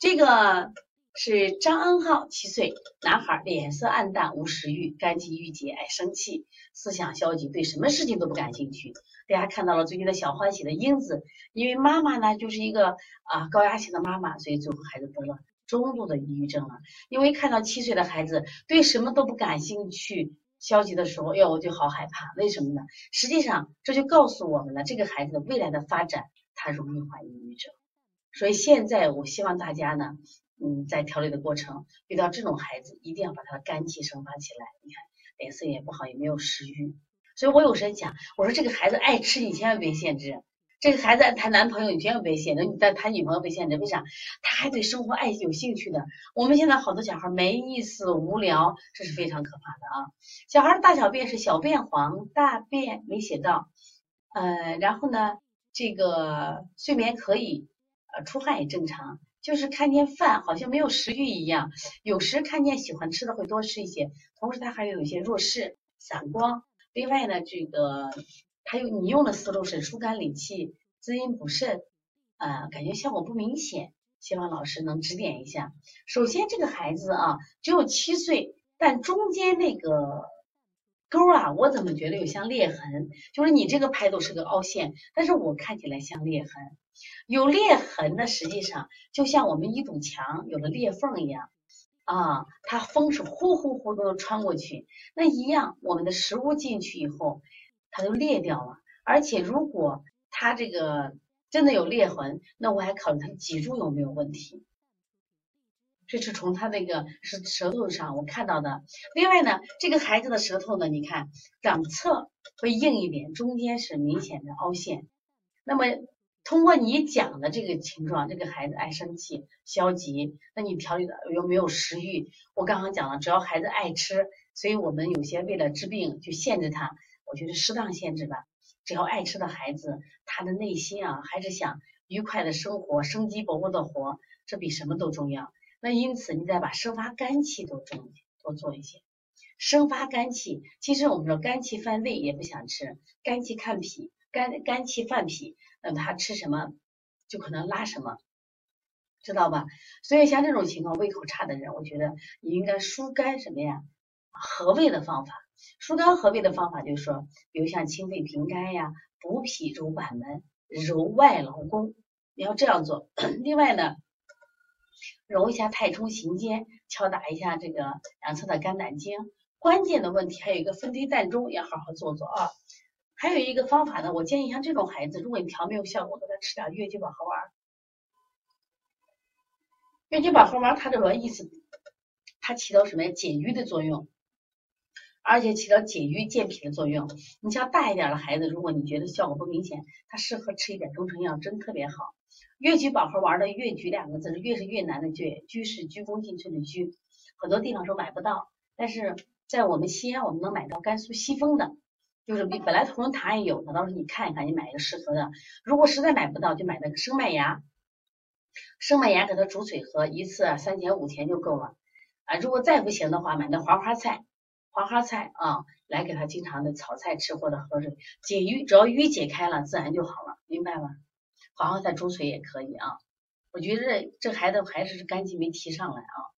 这个是张恩浩，七岁男孩，脸色暗淡，无食欲，肝气郁结，爱生气，思想消极，对什么事情都不感兴趣。大家看到了最近的小欢喜的英子，因为妈妈呢就是一个啊高压型的妈妈，所以最后孩子得了中度的抑郁症了。因为看到七岁的孩子对什么都不感兴趣。消极的时候，哟，我就好害怕。为什么呢？实际上，这就告诉我们了，这个孩子的未来的发展，他容易患抑郁症。所以现在，我希望大家呢，嗯，在调理的过程，遇到这种孩子，一定要把他的肝气生发起来。你看，脸色也不好，也没有食欲。所以我有时讲，我说这个孩子爱吃，你千万别限制。这个孩子谈男朋友，你千万别限制；你再谈女朋友别限制。为啥？他还对生活爱有兴趣的。我们现在好多小孩没意思、无聊，这是非常可怕的啊！小孩大小便是小便黄，大便没写到，呃，然后呢，这个睡眠可以，呃，出汗也正常，就是看见饭好像没有食欲一样，有时看见喜欢吃的会多吃一些，同时他还有一些弱视、散光。另外呢，这个。还有你用的思路是疏肝理气、滋阴补肾，呃，感觉效果不明显，希望老师能指点一下。首先，这个孩子啊，只有七岁，但中间那个沟啊，我怎么觉得有像裂痕？就是你这个拍都是个凹陷，但是我看起来像裂痕。有裂痕的，实际上就像我们一堵墙有了裂缝一样啊，它风是呼呼呼都穿过去，那一样，我们的食物进去以后。它就裂掉了，而且如果它这个真的有裂痕，那我还考虑它脊柱有没有问题。这是从他那个是舌头上我看到的。另外呢，这个孩子的舌头呢，你看两侧会硬一点，中间是明显的凹陷。那么通过你讲的这个情况，这个孩子爱生气、消极，那你调理的有没有食欲？我刚刚讲了，只要孩子爱吃，所以我们有些为了治病就限制他。我觉得适当限制吧，只要爱吃的孩子，他的内心啊还是想愉快的生活，生机勃勃的活，这比什么都重要。那因此你再把生发肝气多重多做一些，生发肝气，其实我们说肝气犯胃也不想吃，肝气看脾，肝肝气犯脾，那他吃什么就可能拉什么，知道吧？所以像这种情况，胃口差的人，我觉得你应该疏肝什么呀，和胃的方法。疏肝和胃的方法就是说，比如像清肺平肝呀、补脾揉板门、揉外劳宫，你要这样做。另外呢，揉一下太冲、行间，敲打一下这个两侧的肝胆经。关键的问题还有一个分推膻中，要好好做做啊。还有一个方法呢，我建议像这种孩子，如果你调没有效果，给他吃点越橘保和丸。越橘保和丸它这个意思，它起到什么呀？解郁的作用。而且起到解郁健脾的作用。你像大一点的孩子，如果你觉得效果不明显，他适合吃一点中成药，真特别好。越橘保和丸的越橘两个字是，越是越南的越，居是鞠躬尽瘁的鞠，很多地方说买不到，但是在我们西安我们能买到甘肃西丰的，就是比本来同仁堂也有的，到时候你看一看，你买一个适合的。如果实在买不到，就买那个生麦芽，生麦芽给它煮水喝，一次三钱五钱就够了啊。如果再不行的话，买那黄花菜。黄花菜啊，来给他经常的炒菜吃或者喝水解郁，只要郁解开了，自然就好了，明白吗？好好在中水也可以啊。我觉得这孩子还是肝气没提上来啊。